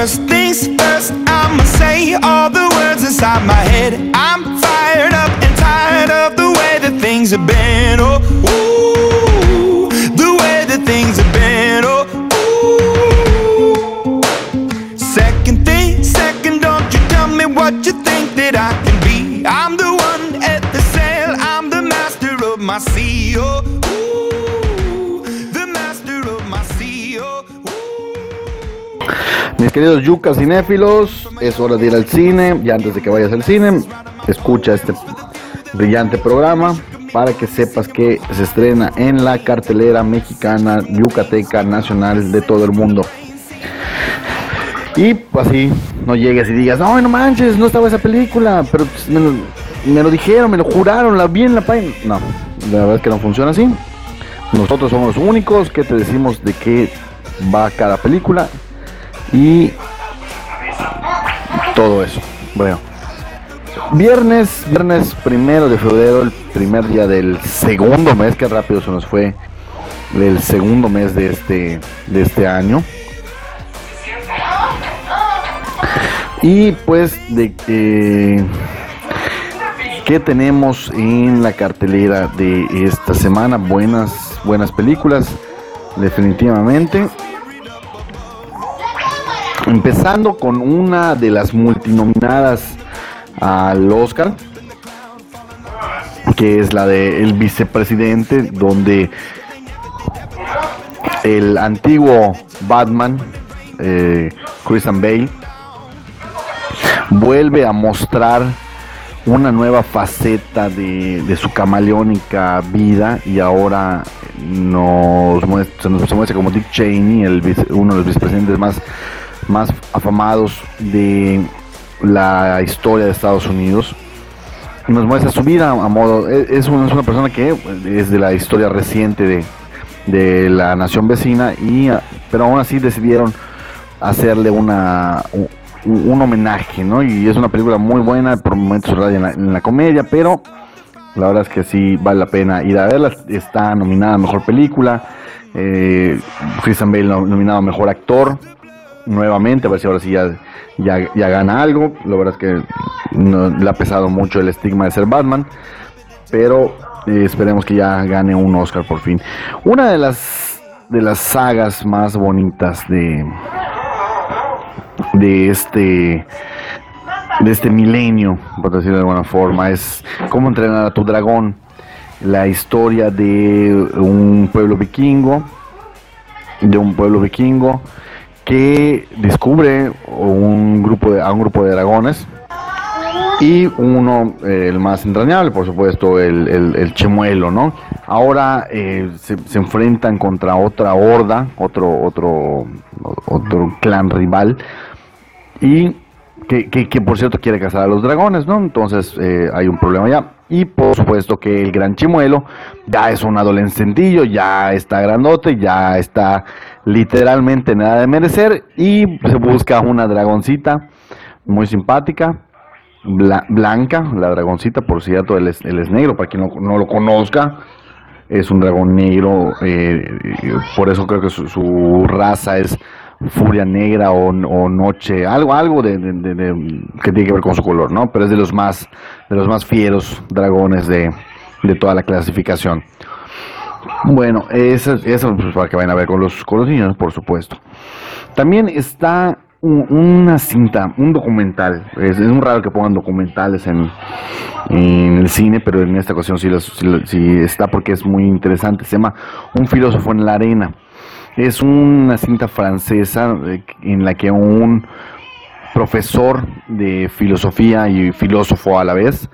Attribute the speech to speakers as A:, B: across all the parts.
A: First things first, I'ma say all the words inside my head. I'm fired up and tired of the way that things have been. Oh, ooh,
B: Queridos yucas cinéfilos, es hora de ir al cine. Y antes de que vayas al cine, escucha este brillante programa para que sepas que se estrena en la cartelera mexicana, yucateca, nacional de todo el mundo. Y pues así no llegues y digas, no, manches, no estaba esa película, pero me, lo, me lo dijeron, me lo juraron, la vi en la página. No, la verdad es que no funciona así. Nosotros somos los únicos que te decimos de qué va cada película y todo eso. Bueno, viernes, viernes primero de febrero, el primer día del segundo mes, que rápido se nos fue del segundo mes de este, de este año. Y pues de que ¿Qué tenemos en la cartelera de esta semana? Buenas, buenas películas, definitivamente. Empezando con una de las multinominadas al Oscar, que es la de vicepresidente, donde el antiguo Batman, eh, Christian Bale, vuelve a mostrar una nueva faceta de, de su camaleónica vida y ahora nos muestra, se nos muestra como Dick Cheney, el uno de los vicepresidentes más, más afamados de la historia de Estados Unidos. Nos muestra su vida a modo. Es es una, es una persona que es de la historia reciente de, de la nación vecina, y, ah, pero aún así decidieron hacerle una, un, un homenaje, ¿no? Y es una película muy buena, por momentos raya en la, comedia, pero la verdad es que sí vale la pena ir a verla. Está nominada a mejor película. Eh, Christian Bale nom- nominado a mejor actor. Nuevamente, a ver si ahora sí ya, ya, ya gana algo. La verdad es que le ha pesado mucho el estigma de ser Batman. Pero eh, esperemos que ya gane un Oscar por fin. Una de las, de las sagas más bonitas de, de este de este milenio, por decirlo de alguna forma, es cómo entrenar a tu dragón, la historia de un pueblo vikingo, de un pueblo vikingo que descubre un grupo de, a un grupo de dragones y uno, eh, el más entrañable, por supuesto, el, el, el Chemuelo, ¿no? Ahora eh, se, enfrentan contra otra horda, otro, otro, otro clan rival y que, que, que, por cierto quiere cazar a los dragones, ¿no? Entonces eh, hay un problema ya. Y por supuesto que el gran chimuelo ya es un adolescentillo, ya está grandote, ya está literalmente nada de merecer y se busca una dragoncita muy simpática, bla- blanca, la dragoncita, por cierto, él es, él es negro, para quien no, no lo conozca, es un dragón negro, eh, eh, por eso creo que su, su raza es furia negra o, noche, algo, algo de, que tiene que ver con su color, ¿no? Pero es de los más, de los más fieros dragones de, toda la clasificación. Bueno, eso, eso pues, para que vayan a ver con los, con los niños, por supuesto. También está un- una cinta, un documental. Es, es muy raro que pongan documentales en, en el cine, pero en esta ocasión sí, los- sí sí está porque es muy interesante. Se llama Un filósofo en la arena. Es una cinta francesa eh, en la que un profesor de filosofía y filósofo a la vez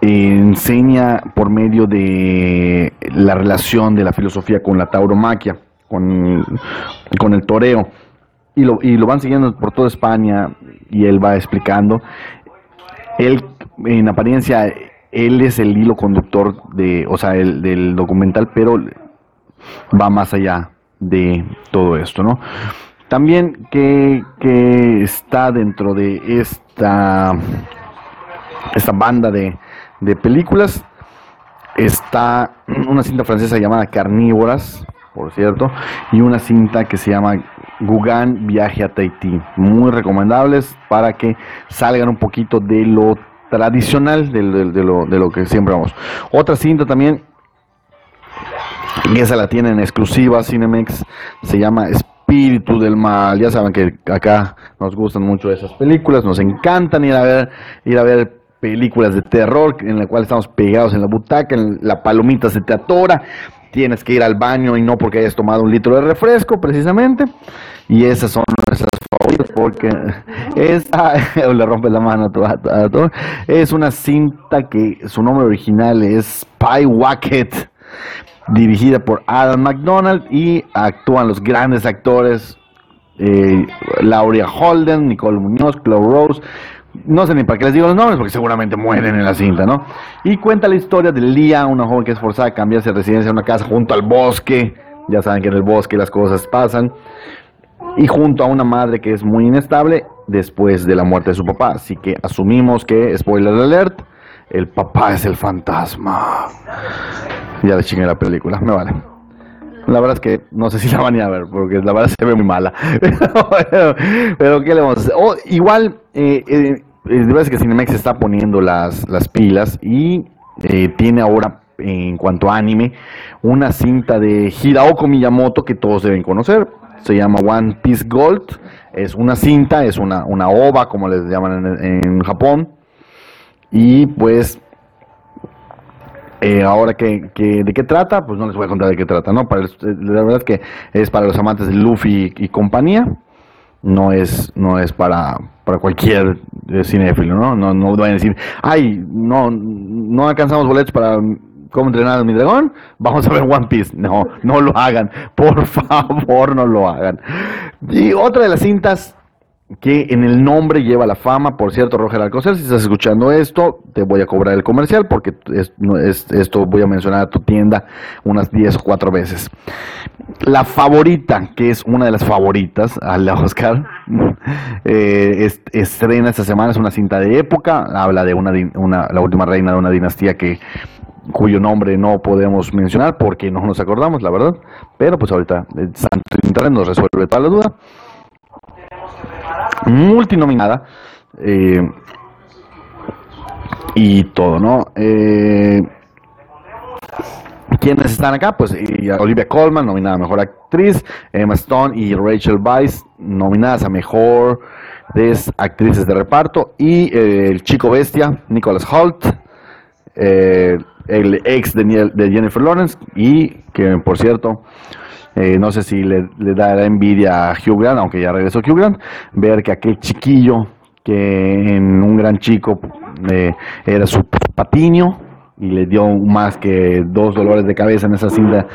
B: enseña por medio de la relación de la filosofía con la tauromaquia, con, con el toreo. Y lo, y lo van siguiendo por toda España y él va explicando. Él, en apariencia, él es el hilo conductor de, o sea, el, del documental, pero va más allá de todo esto, ¿no? También que, que está dentro de esta, esta banda de, de películas está una cinta francesa llamada Carnívoras, por cierto, y una cinta que se llama Gugan Viaje a Tahití. Muy recomendables para que salgan un poquito de lo tradicional, de, lo, de lo que siempre vamos. Otra cinta también, esa la tienen exclusiva Cinemex, se llama Espíritu del Mal. Ya saben que acá nos gustan mucho esas películas, nos encantan ir a ver, ir a ver películas de terror en la cual estamos pegados en la butaca, en la palomita se te atora, tienes que ir al baño y no porque hayas tomado un litro de refresco precisamente. Y esas son nuestras favoritas porque es, le rompes la mano a todo. Es una cinta que su nombre original es Spy Wacket, dirigida por Adam McDonald y actúan los grandes actores eh, Holden, Nicole Muñoz, Chloe Rose, no sé ni para qué les digo los nombres, porque seguramente mueren en la cinta, ¿no? Y cuenta la historia de Lía, una joven que es forzada a cambiarse de residencia a una casa junto al bosque. Ya saben que en el bosque las cosas pasan. Y junto a una madre que es muy inestable después de la muerte de su papá. Así que asumimos que, spoiler alert, el papá es el fantasma. Ya le chingué la película, me vale. La verdad es que no sé si la van a ver, porque la verdad se ve muy mala. Pero, ¿qué le vamos a hacer? Oh, igual, eh, eh, es que Cinemex está poniendo las, las pilas y eh, tiene ahora, en cuanto a anime, una cinta de Hiraoko Miyamoto que todos deben conocer. Se llama One Piece Gold. Es una cinta, es una, una ova, como les llaman en Japón. Y pues eh, ahora que, de qué trata, pues no les voy a contar de qué trata, ¿no? Para la verdad es que es para los amantes de Luffy y, compañía, no es, no es para, para cualquier eh, cinéfilo, ¿no? No, no vayan a decir, ay, no, no alcanzamos boletos para cómo entrenar a mi dragón, vamos a ver One Piece. No, no lo hagan, por favor, no lo hagan. Y otra de las cintas que en el nombre lleva la fama. Por cierto, Roger Alcocer, si estás escuchando esto, te voy a cobrar el comercial porque esto voy a mencionar a tu tienda unas 10 o 4 veces. La favorita, que es una de las favoritas al Oscar, eh, estrena esta semana, es una cinta de época, habla de una, la última reina de una dinastía que cuyo nombre no podemos mencionar porque no nos acordamos, la verdad, pero pues ahorita el Santo Internet nos resuelve toda la duda multinominada. Eh, y todo, ¿no? Eh, ¿Quiénes están acá? Pues Olivia Colman, nominada a Mejor Actriz, Emma Stone y Rachel Weisz, nominadas a Mejor Actrices de Reparto, y eh, el chico bestia, Nicholas Holt, el ex de, de Jennifer Lawrence, y que por cierto eh, no sé si le, le dará envidia a Hugh Grant, aunque ya regresó Hugh Grant, ver que aquel chiquillo que en un gran chico eh, era su patiño y le dio más que dos dolores de cabeza en esa cinta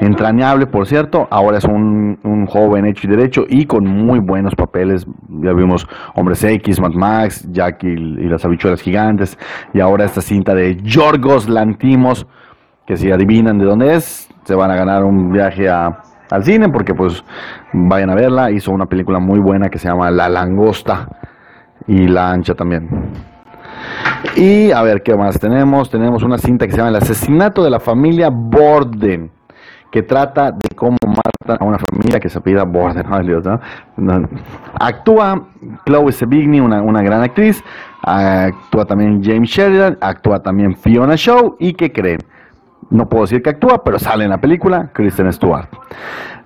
B: entrañable, por cierto. Ahora es un, un, joven hecho y derecho y con muy buenos papeles. Ya vimos Hombres X, Mad Max, Jack y, las habichuelas gigantes. Y ahora esta cinta de Yorgos Lantimos, que si adivinan de dónde es, se van a ganar un viaje al cine porque pues vayan a verla. Hizo una película muy buena que se llama La Langosta y La Ancha también. Y a ver qué más tenemos. Tenemos una cinta que se llama El asesinato de la familia Borden, que trata de cómo matan a una familia que se apellida Borden. Actúa Chloe Sevigny, una, una gran actriz. Actúa también James Sheridan. Actúa también Fiona Shaw. ¿Y qué creen? No puedo decir que actúa, pero sale en la película Kristen Stewart.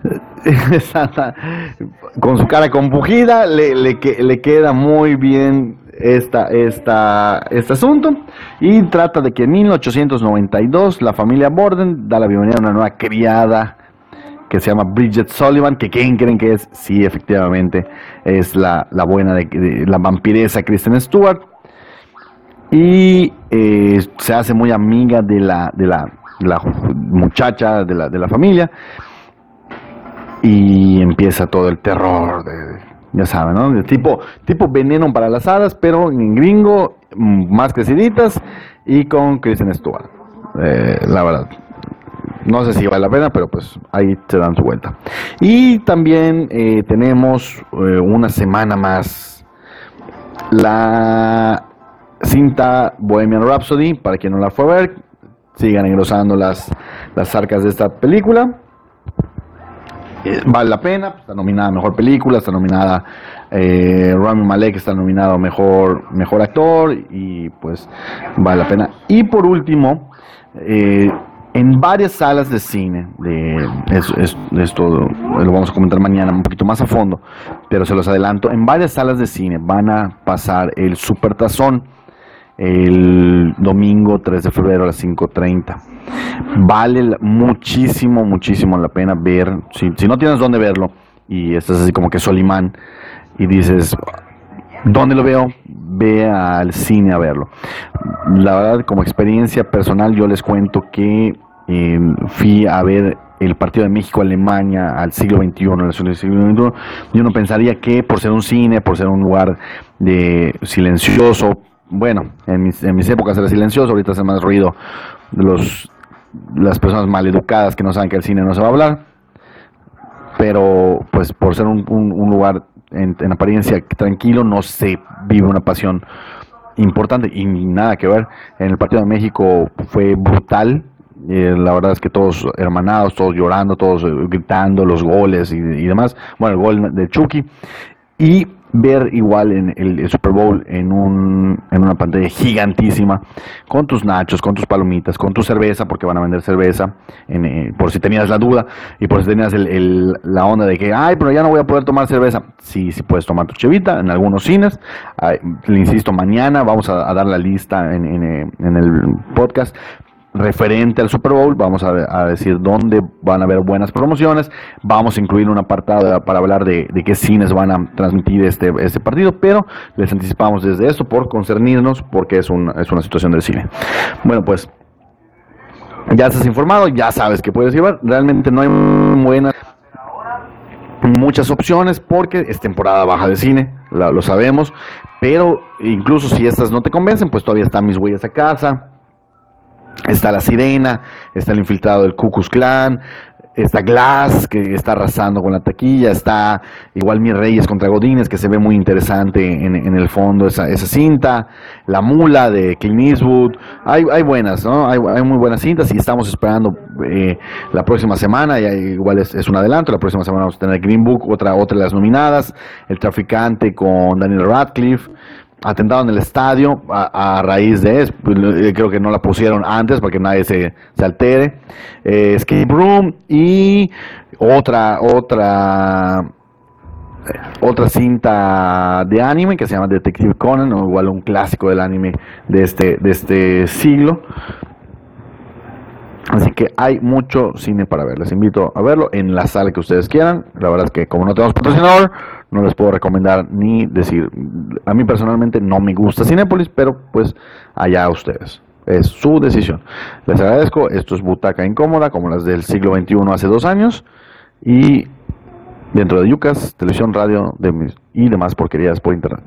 B: Con su cara compugida, le, le, queda muy bien esta, esta, este asunto y trata de que en 1892 la familia Borden da la bienvenida a una nueva criada que se llama Bridget Sullivan, que quién creen que es, sí, efectivamente, es la, buena de, la vampiresa Kristen Stewart y eh, se hace muy amiga de la, de la la muchacha de la, de la familia y empieza todo el terror de, ya saben, ¿no? De tipo, tipo veneno para las hadas, pero en gringo, más creciditas y con Kristen Stewart. Eh, la verdad. No sé si vale la pena, pero pues ahí se dan su vuelta. Y también eh, tenemos eh, una semana más la cinta Bohemian Rhapsody, para quien no la fue a ver, sigan engrosando las, las arcas de esta película. eh, vale la pena, está nominada Mejor Película, está nominada eh, Rami Malek, está nominado Mejor, mejor Actor y pues vale la pena. Y por último, eh, en varias salas de cine, de, esto lo vamos a comentar mañana un poquito más a fondo, pero se los adelanto, en varias salas de cine van a pasar el Supertazón el domingo 3 de febrero a las 5.30. Vale muchísimo, muchísimo la pena ver, si, si no tienes dónde verlo y estás así como que Solimán y dices, ¿dónde lo veo? Ve al cine a verlo. La verdad, como experiencia personal, yo les cuento que eh, fui a ver el partido de México-Alemania al siglo XXI, en siglo XXI, yo no pensaría que por ser un cine, por ser un lugar de silencioso, bueno, en mis, en mis épocas era silencioso, ahorita hace más ruido los, las personas maleducadas que no saben que el cine no se va a hablar, pero pues por ser un, lugar en, en, apariencia tranquilo no se vive una pasión importante y nada que ver. En el partido de México fue brutal, eh, la verdad es que todos hermanados, todos llorando, todos eh, gritando los goles y, y, demás. Bueno, el gol de Chucky. Y ver igual en el, Super Bowl en, un, en una pantalla gigantísima, con tus nachos, con tus palomitas, con tu cerveza, porque van a vender cerveza, eh, por si tenías la duda y por si tenías el, la onda de que, ay, pero ya no voy a poder tomar cerveza. Sí, sí puedes tomar tu chevita en algunos cines. le insisto, mañana vamos a, dar la lista en, en, en el podcast, referente al Super Bowl, vamos a, decir dónde van a haber buenas promociones, vamos a incluir un apartado para hablar de, qué cines van a transmitir este, este partido, pero les anticipamos desde esto por concernirnos, porque es, es una situación del cine. Bueno, pues ya estás informado, ya sabes que puedes llevar, realmente no hay buenas muchas opciones porque es temporada baja de cine, lo sabemos, pero incluso si estas no te convencen, pues todavía están mis huellas a casa, Está la sirena, está el infiltrado del Ku Klux Klan, está Glass, que está arrasando con la taquilla, está igual Mi Reyes contra Godines, que se ve muy interesante en, el fondo esa, esa, cinta, La Mula de Clint Eastwood, hay, hay buenas, ¿no? Hay, hay, muy buenas cintas y estamos esperando eh, la próxima semana, y igual es, es, un adelanto, la próxima semana vamos a tener Green Book, otra, otra de las nominadas, El Traficante con Daniel Radcliffe, atentado en el estadio a, raíz de eso. Pues, eh, creo que no la pusieron antes para que nadie se, se altere. Eh, Escape Room y otra, otra, otra cinta de anime que se llama Detective Conan, o igual un clásico del anime de este, de este siglo. Así que hay mucho cine para ver. Les invito a verlo en la sala que ustedes quieran. La verdad es que como no tenemos patrocinador, no les puedo recomendar ni decir. A mí personalmente no me gusta Cinépolis, pero pues allá ustedes. Es su decisión. Les agradezco. Esto es Butaca Incómoda, como las del siglo XXI hace dos años. Y dentro de Yucas, televisión, radio y demás porquerías por internet.